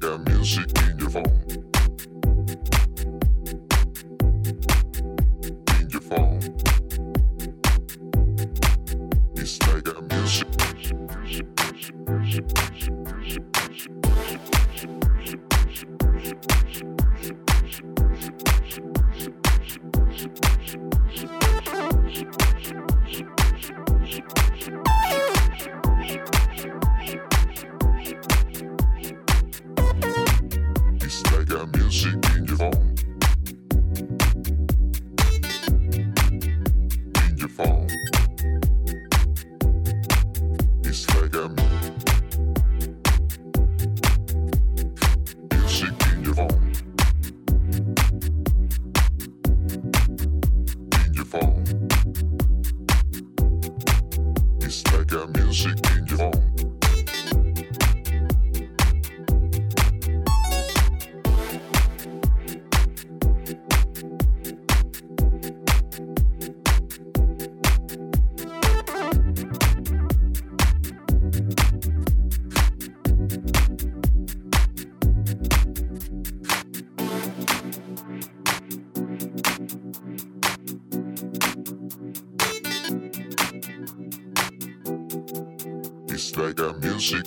Got music in your phone.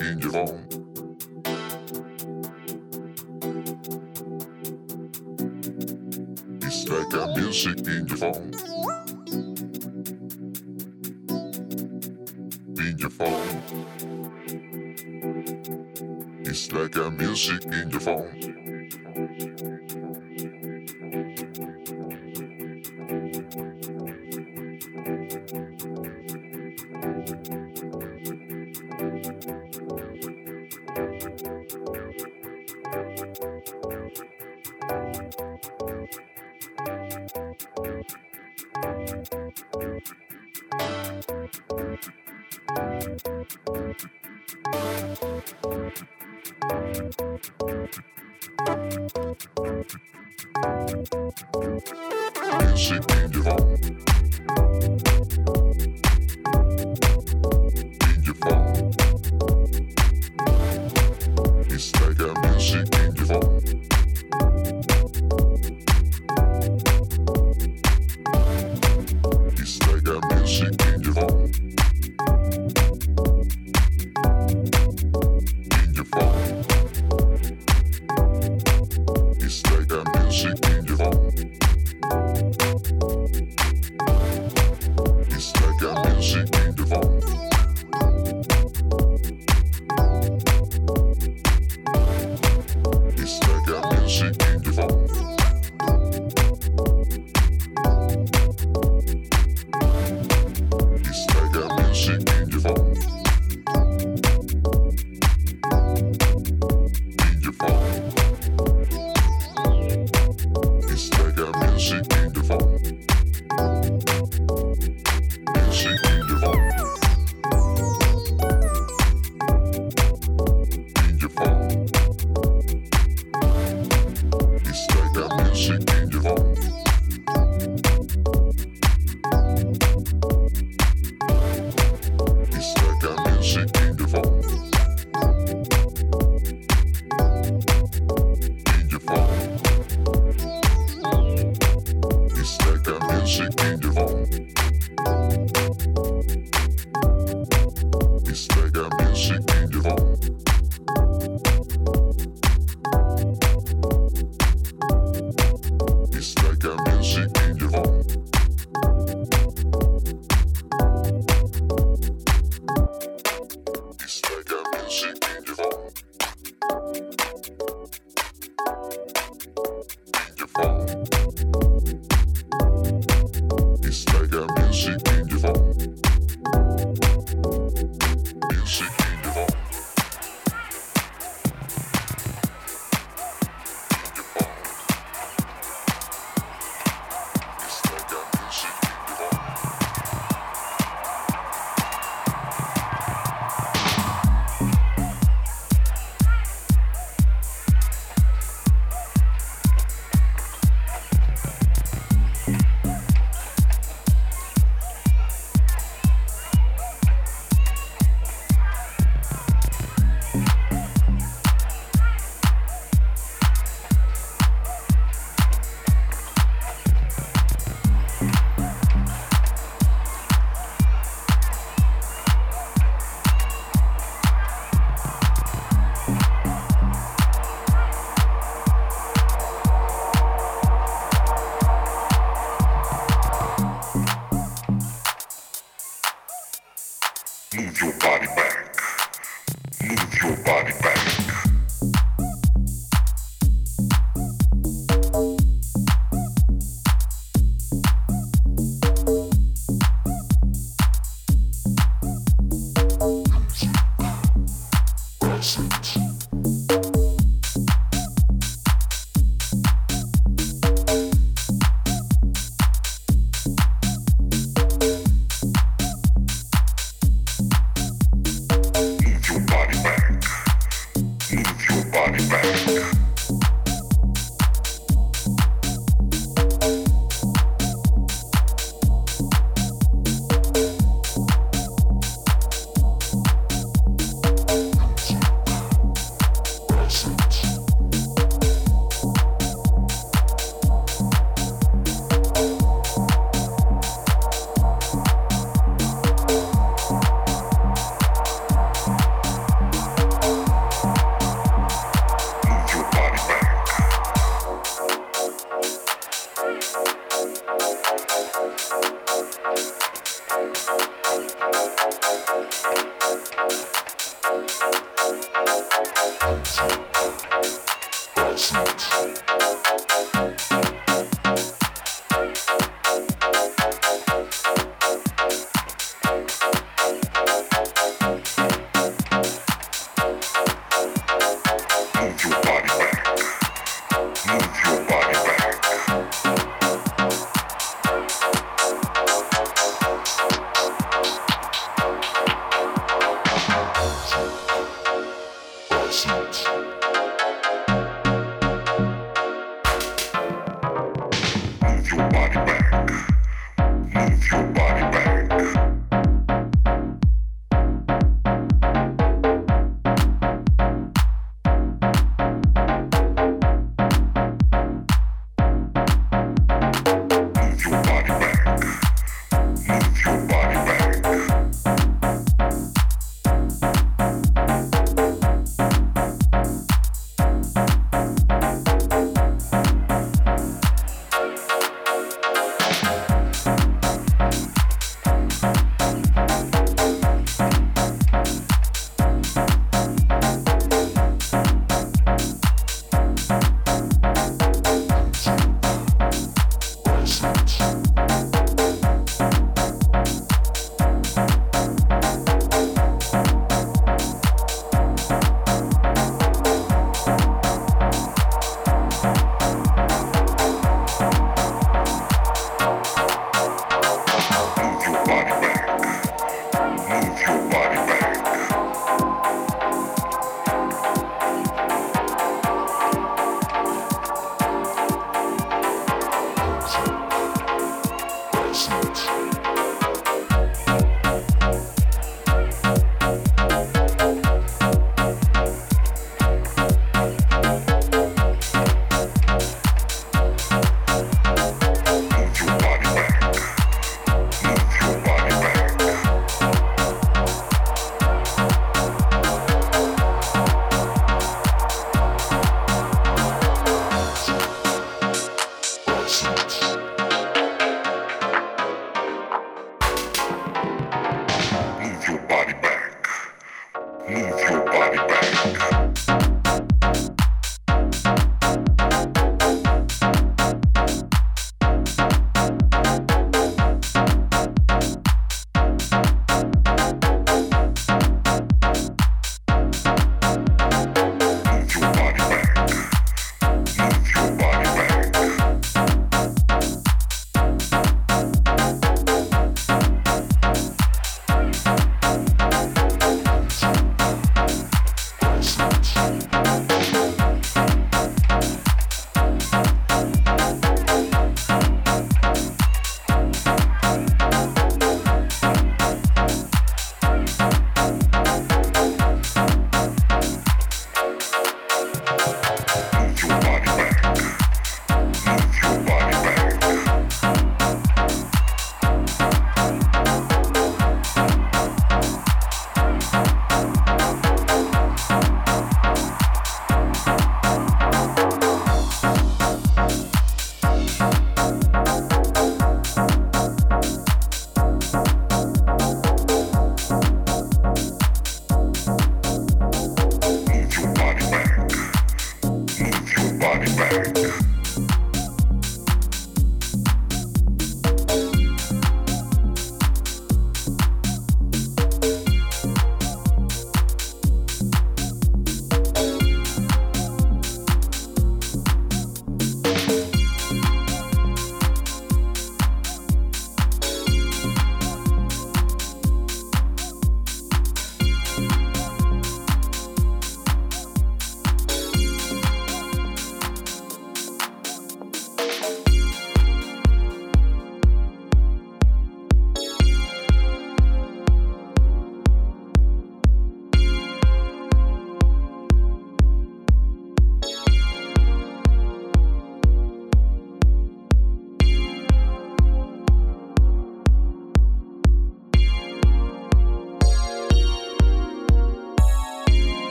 in your bones.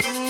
Mm-hmm.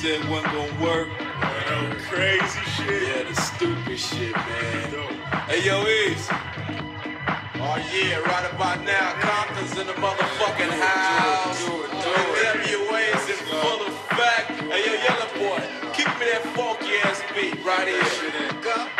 Said wasn't gonna work. That crazy shit. Yeah, the stupid shit, man. Hey yo, Eazy. Oh yeah, right about now, Compton's in the motherfucking house. Do it, do it, NWA's in full effect. Hey yo, Yella boy, keep me that funky ass beat right here.